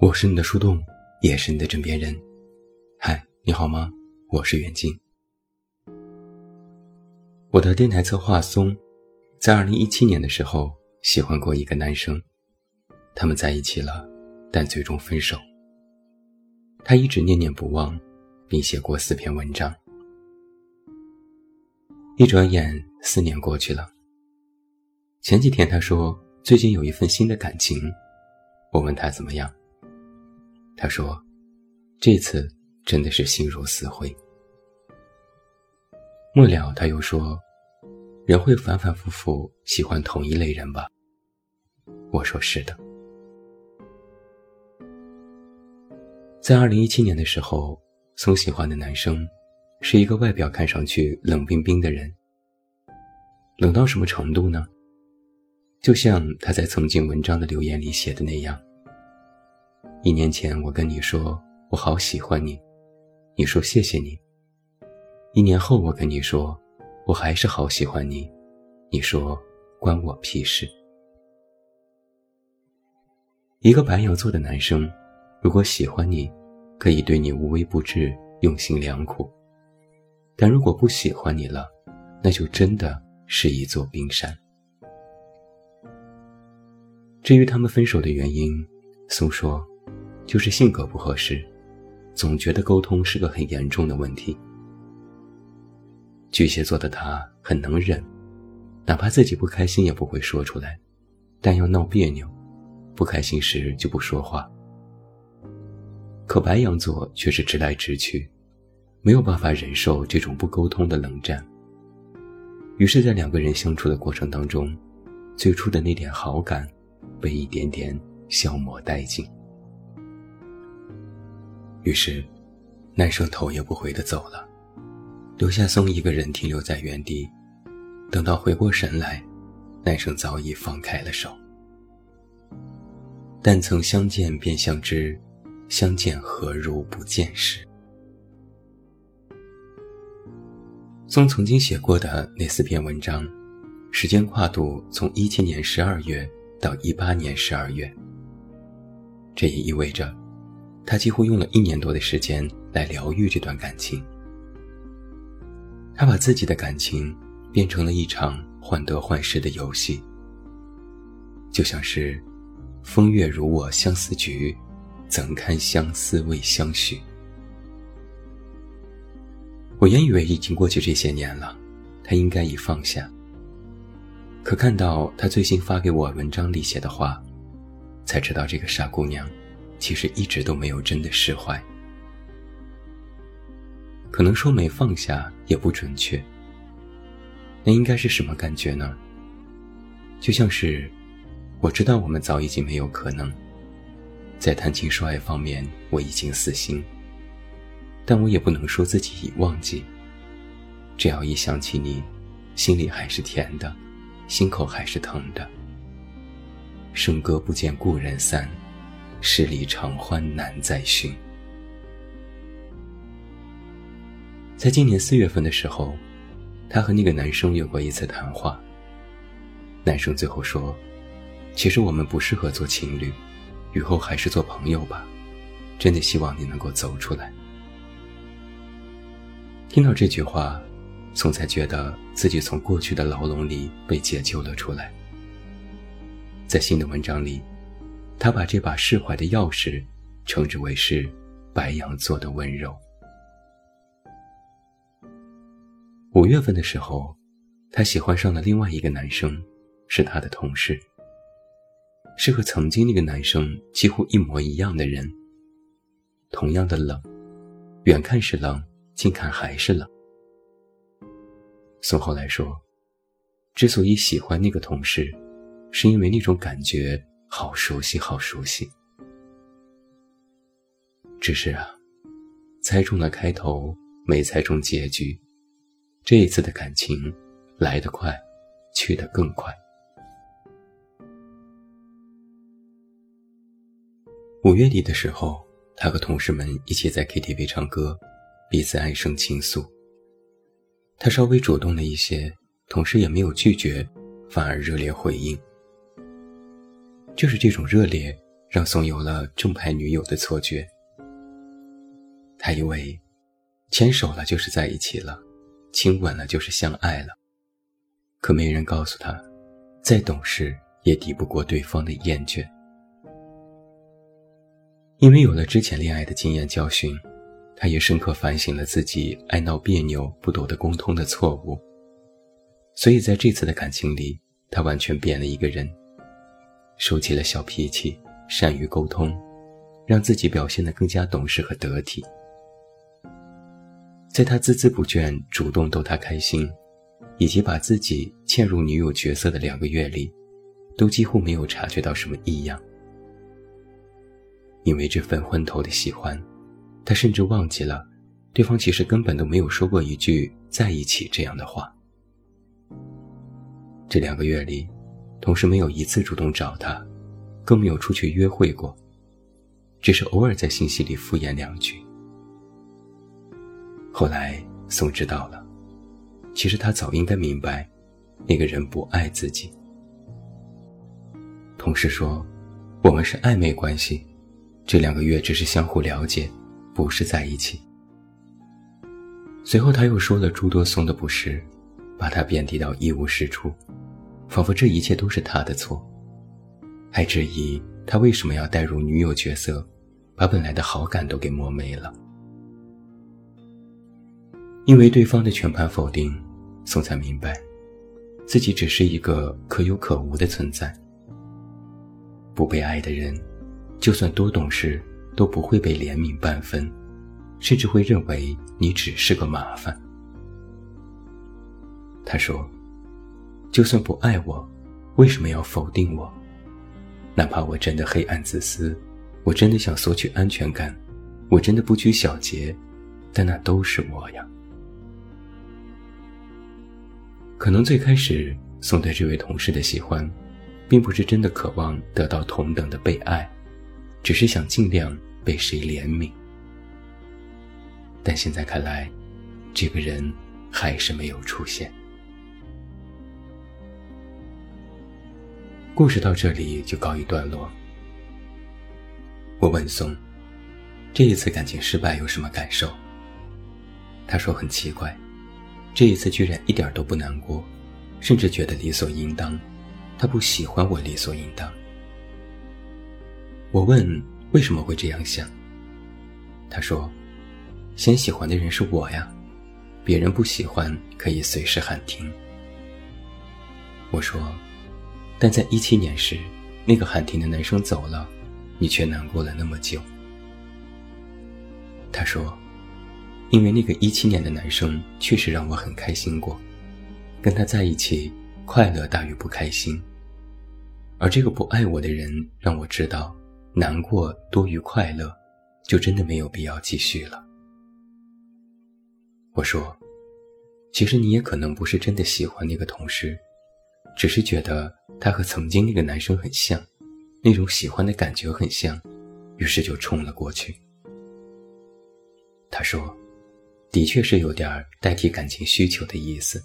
我是你的树洞，也是你的枕边人。嗨，你好吗？我是袁静。我的电台策划松，在二零一七年的时候喜欢过一个男生，他们在一起了，但最终分手。他一直念念不忘，并写过四篇文章。一转眼，四年过去了。前几天他说最近有一份新的感情，我问他怎么样。他说：“这次真的是心如死灰。”末了，他又说：“人会反反复复喜欢同一类人吧？”我说：“是的。”在二零一七年的时候，松喜欢的男生是一个外表看上去冷冰冰的人。冷到什么程度呢？就像他在曾经文章的留言里写的那样。一年前，我跟你说我好喜欢你，你说谢谢你。一年后，我跟你说我还是好喜欢你，你说关我屁事。一个白羊座的男生，如果喜欢你，可以对你无微不至、用心良苦；但如果不喜欢你了，那就真的是一座冰山。至于他们分手的原因，松说。就是性格不合适，总觉得沟通是个很严重的问题。巨蟹座的他很能忍，哪怕自己不开心也不会说出来，但要闹别扭，不开心时就不说话。可白羊座却是直来直去，没有办法忍受这种不沟通的冷战。于是，在两个人相处的过程当中，最初的那点好感，被一点点消磨殆尽。于是，男生头也不回的走了，留下松一个人停留在原地。等到回过神来，男生早已放开了手。但曾相见便相知，相见何如不见时。松曾经写过的那四篇文章，时间跨度从一七年十二月到一八年十二月。这也意味着。他几乎用了一年多的时间来疗愈这段感情。他把自己的感情变成了一场患得患失的游戏，就像是“风月如我相思局，怎堪相思未相许。”我原以为已经过去这些年了，他应该已放下。可看到他最新发给我文章里写的话，才知道这个傻姑娘。其实一直都没有真的释怀，可能说没放下也不准确。那应该是什么感觉呢？就像是，我知道我们早已经没有可能，在谈情说爱方面我已经死心，但我也不能说自己已忘记。只要一想起你，心里还是甜的，心口还是疼的。笙歌不见故人散。十里长欢难再寻。在今年四月份的时候，他和那个男生有过一次谈话。男生最后说：“其实我们不适合做情侣，以后还是做朋友吧。真的希望你能够走出来。”听到这句话，松才觉得自己从过去的牢笼里被解救了出来。在新的文章里。他把这把释怀的钥匙，称之为是白羊座的温柔。五月份的时候，他喜欢上了另外一个男生，是他的同事，是和曾经那个男生几乎一模一样的人。同样的冷，远看是冷，近看还是冷。宋后来说，之所以喜欢那个同事，是因为那种感觉。好熟悉，好熟悉。只是啊，猜中了开头，没猜中结局。这一次的感情来得快，去得更快。五月底的时候，他和同事们一起在 KTV 唱歌，彼此唉声倾诉。他稍微主动了一些，同事也没有拒绝，反而热烈回应。就是这种热烈，让宋有了正牌女友的错觉。他以为，牵手了就是在一起了，亲吻了就是相爱了。可没人告诉他，再懂事也抵不过对方的厌倦。因为有了之前恋爱的经验教训，他也深刻反省了自己爱闹别扭、不懂得沟通的错误。所以在这次的感情里，他完全变了一个人，收起了小脾气，善于沟通，让自己表现得更加懂事和得体。在他孜孜不倦、主动逗她开心，以及把自己嵌入女友角色的两个月里，都几乎没有察觉到什么异样。因为这份昏头的喜欢，他甚至忘记了，对方其实根本都没有说过一句“在一起”这样的话。这两个月里，同事没有一次主动找他，更没有出去约会过，只是偶尔在信息里敷衍两句。后来，宋知道了，其实他早应该明白，那个人不爱自己。同事说：“我们是暧昧关系。”这两个月只是相互了解，不是在一起。随后他又说了诸多宋的不是，把他贬低到一无是处，仿佛这一切都是他的错，还质疑他为什么要带入女友角色，把本来的好感都给磨没了。因为对方的全盘否定，宋才明白，自己只是一个可有可无的存在，不被爱的人。就算多懂事，都不会被怜悯半分，甚至会认为你只是个麻烦。他说：“就算不爱我，为什么要否定我？哪怕我真的黑暗自私，我真的想索取安全感，我真的不拘小节，但那都是我呀。”可能最开始宋对这位同事的喜欢，并不是真的渴望得到同等的被爱。只是想尽量被谁怜悯，但现在看来，这个人还是没有出现。故事到这里就告一段落。我问宋：“这一次感情失败有什么感受？”他说：“很奇怪，这一次居然一点都不难过，甚至觉得理所应当。他不喜欢我，理所应当。”我问为什么会这样想？他说：“先喜欢的人是我呀，别人不喜欢可以随时喊停。”我说：“但在一七年时，那个喊停的男生走了，你却难过了那么久。”他说：“因为那个一七年的男生确实让我很开心过，跟他在一起快乐大于不开心，而这个不爱我的人让我知道。”难过多于快乐，就真的没有必要继续了。我说，其实你也可能不是真的喜欢那个同事，只是觉得他和曾经那个男生很像，那种喜欢的感觉很像，于是就冲了过去。他说，的确是有点代替感情需求的意思。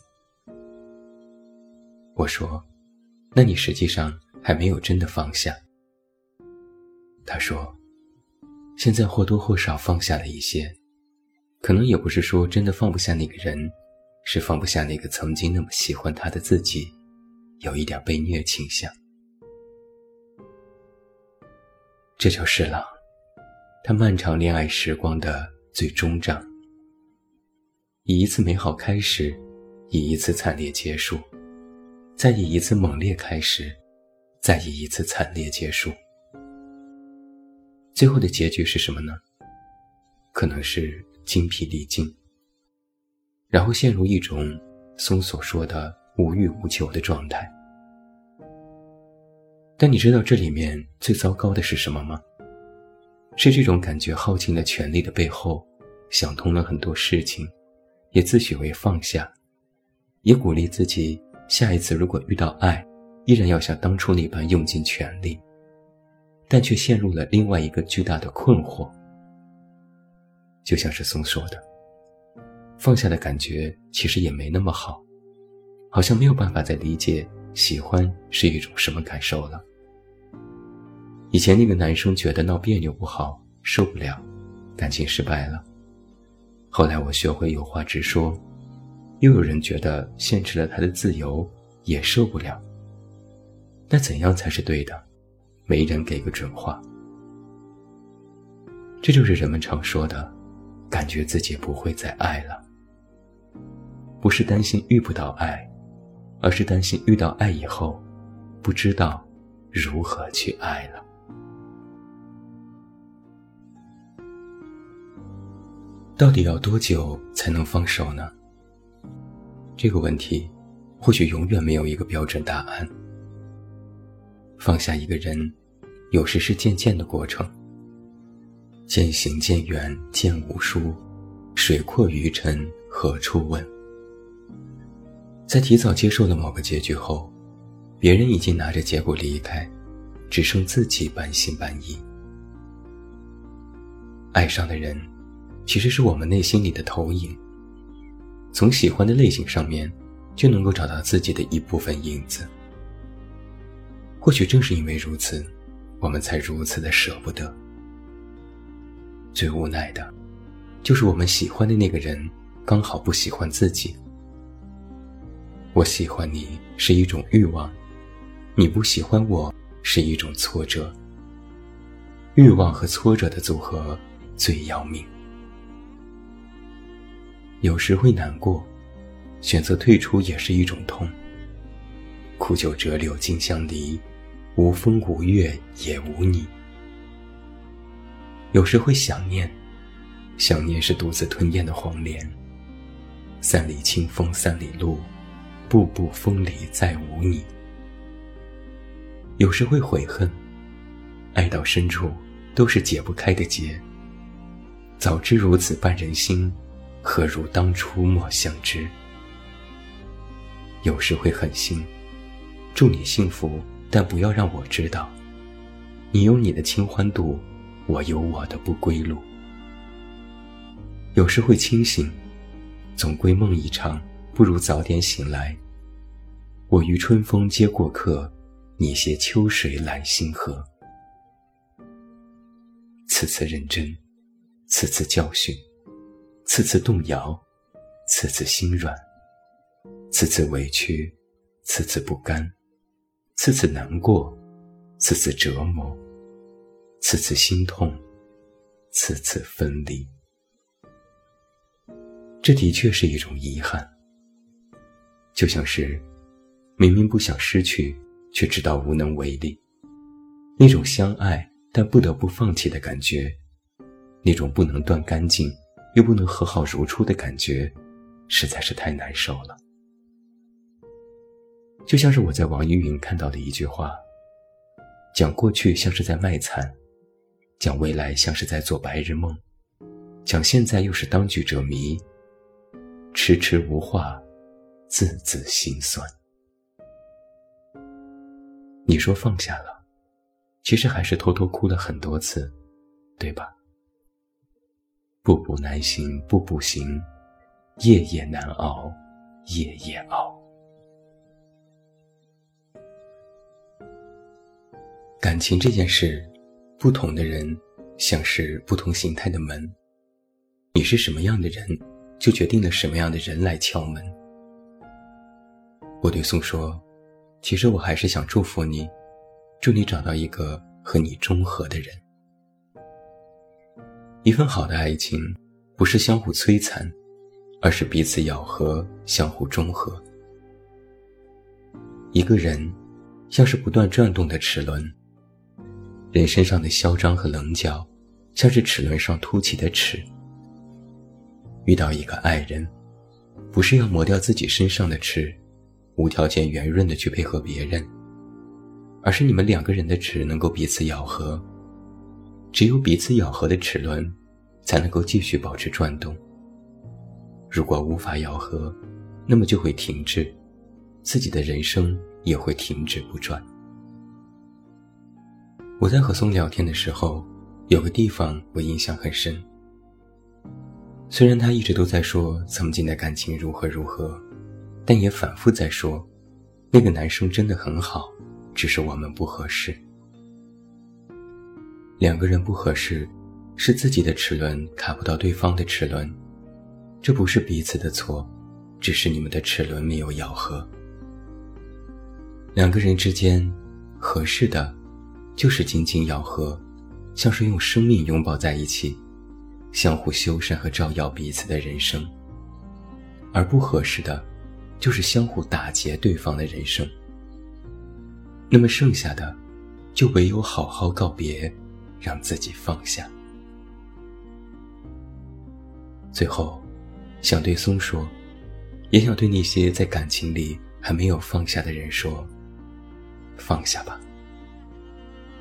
我说，那你实际上还没有真的放下。他说：“现在或多或少放下了一些，可能也不是说真的放不下那个人，是放不下那个曾经那么喜欢他的自己，有一点被虐倾向。这就是了，他漫长恋爱时光的最终章，以一次美好开始，以一次惨烈结束，再以一次猛烈开始，再以一次惨烈结束。”最后的结局是什么呢？可能是精疲力尽，然后陷入一种松所说的无欲无求的状态。但你知道这里面最糟糕的是什么吗？是这种感觉耗尽了全力的背后，想通了很多事情，也自诩为放下，也鼓励自己下一次如果遇到爱，依然要像当初那般用尽全力。但却陷入了另外一个巨大的困惑，就像是松说的，放下的感觉其实也没那么好，好像没有办法再理解喜欢是一种什么感受了。以前那个男生觉得闹别扭不好，受不了，感情失败了。后来我学会有话直说，又有人觉得限制了他的自由，也受不了。那怎样才是对的？没人给个准话。这就是人们常说的，感觉自己不会再爱了。不是担心遇不到爱，而是担心遇到爱以后，不知道如何去爱了。到底要多久才能放手呢？这个问题，或许永远没有一个标准答案。放下一个人，有时是渐渐的过程。渐行渐远渐无书，水阔鱼沉何处问？在提早接受了某个结局后，别人已经拿着结果离开，只剩自己半信半疑。爱上的人，其实是我们内心里的投影。从喜欢的类型上面，就能够找到自己的一部分影子。或许正是因为如此，我们才如此的舍不得。最无奈的，就是我们喜欢的那个人，刚好不喜欢自己。我喜欢你是一种欲望，你不喜欢我是一种挫折。欲望和挫折的组合最要命。有时会难过，选择退出也是一种痛。苦酒折柳金相离，无风无月也无你。有时会想念，想念是独自吞咽的黄连。三里清风三里路，步步风里再无你。有时会悔恨，爱到深处都是解不开的结。早知如此绊人心，何如当初莫相知。有时会狠心，祝你幸福，但不要让我知道，你有你的清欢度。我有我的不归路，有时会清醒，总归梦一场，不如早点醒来。我与春风皆过客，你携秋水揽星河。次次认真，次次教训，次次动摇，次次心软，次次委屈，次次不甘，次次难过，次次折磨。次次心痛，次次分离，这的确是一种遗憾。就像是明明不想失去，却知道无能为力，那种相爱但不得不放弃的感觉，那种不能断干净又不能和好如初的感觉，实在是太难受了。就像是我在网易云看到的一句话，讲过去像是在卖惨。讲未来像是在做白日梦，讲现在又是当局者迷，迟迟无话，字字心酸。你说放下了，其实还是偷偷哭了很多次，对吧？步步难行，步步行，夜夜难熬，夜夜熬。感情这件事。不同的人，像是不同形态的门。你是什么样的人，就决定了什么样的人来敲门。我对宋说：“其实我还是想祝福你，祝你找到一个和你中和的人。一份好的爱情，不是相互摧残，而是彼此咬合，相互中和。一个人，像是不断转动的齿轮。”人身上的嚣张和棱角，像是齿轮上凸起的齿。遇到一个爱人，不是要磨掉自己身上的齿，无条件圆润的去配合别人，而是你们两个人的齿能够彼此咬合。只有彼此咬合的齿轮，才能够继续保持转动。如果无法咬合，那么就会停滞，自己的人生也会停止不转。我在和松聊天的时候，有个地方我印象很深。虽然他一直都在说曾经的感情如何如何，但也反复在说，那个男生真的很好，只是我们不合适。两个人不合适，是自己的齿轮卡不到对方的齿轮，这不是彼此的错，只是你们的齿轮没有咬合。两个人之间，合适的，就是紧紧咬合，像是用生命拥抱在一起，相互修缮和照耀彼此的人生；而不合适的，就是相互打劫对方的人生。那么剩下的，就唯有好好告别。让自己放下。最后，想对松说，也想对那些在感情里还没有放下的人说：放下吧。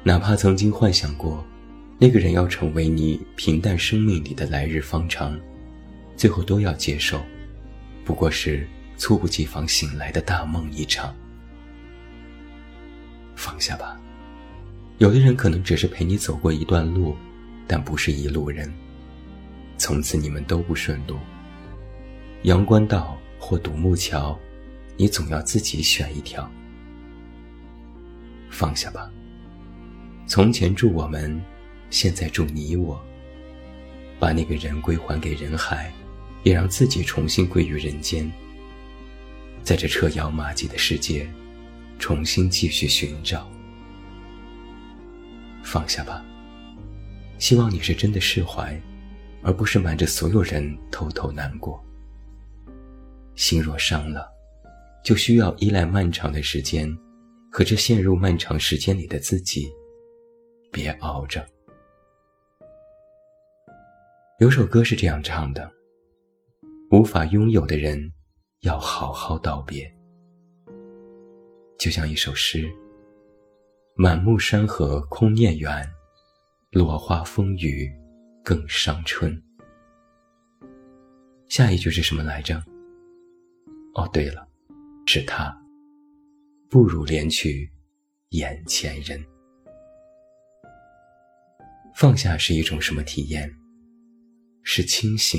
哪怕曾经幻想过，那个人要成为你平淡生命里的来日方长，最后都要接受，不过是猝不及防醒来的大梦一场。放下吧。有的人可能只是陪你走过一段路，但不是一路人。从此你们都不顺路。阳关道或独木桥，你总要自己选一条。放下吧。从前祝我们，现在祝你我。把那个人归还给人海，也让自己重新归于人间。在这车摇马迹的世界，重新继续寻找。放下吧。希望你是真的释怀，而不是瞒着所有人偷偷难过。心若伤了，就需要依赖漫长的时间，和这陷入漫长时间里的自己。别熬着。有首歌是这样唱的：无法拥有的人，要好好道别。就像一首诗。满目山河空念远，落花风雨更伤春。下一句是什么来着？哦，对了，是他。不如怜去眼前人。放下是一种什么体验？是清醒，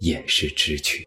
也是知趣。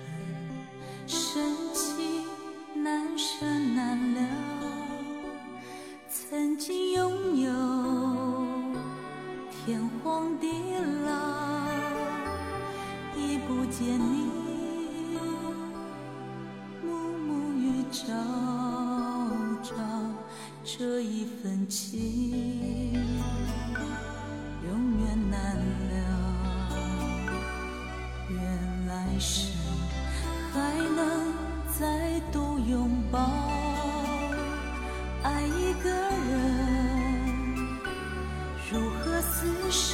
分情，永远难了。愿来生还能再度拥抱，爱一个人，如何厮守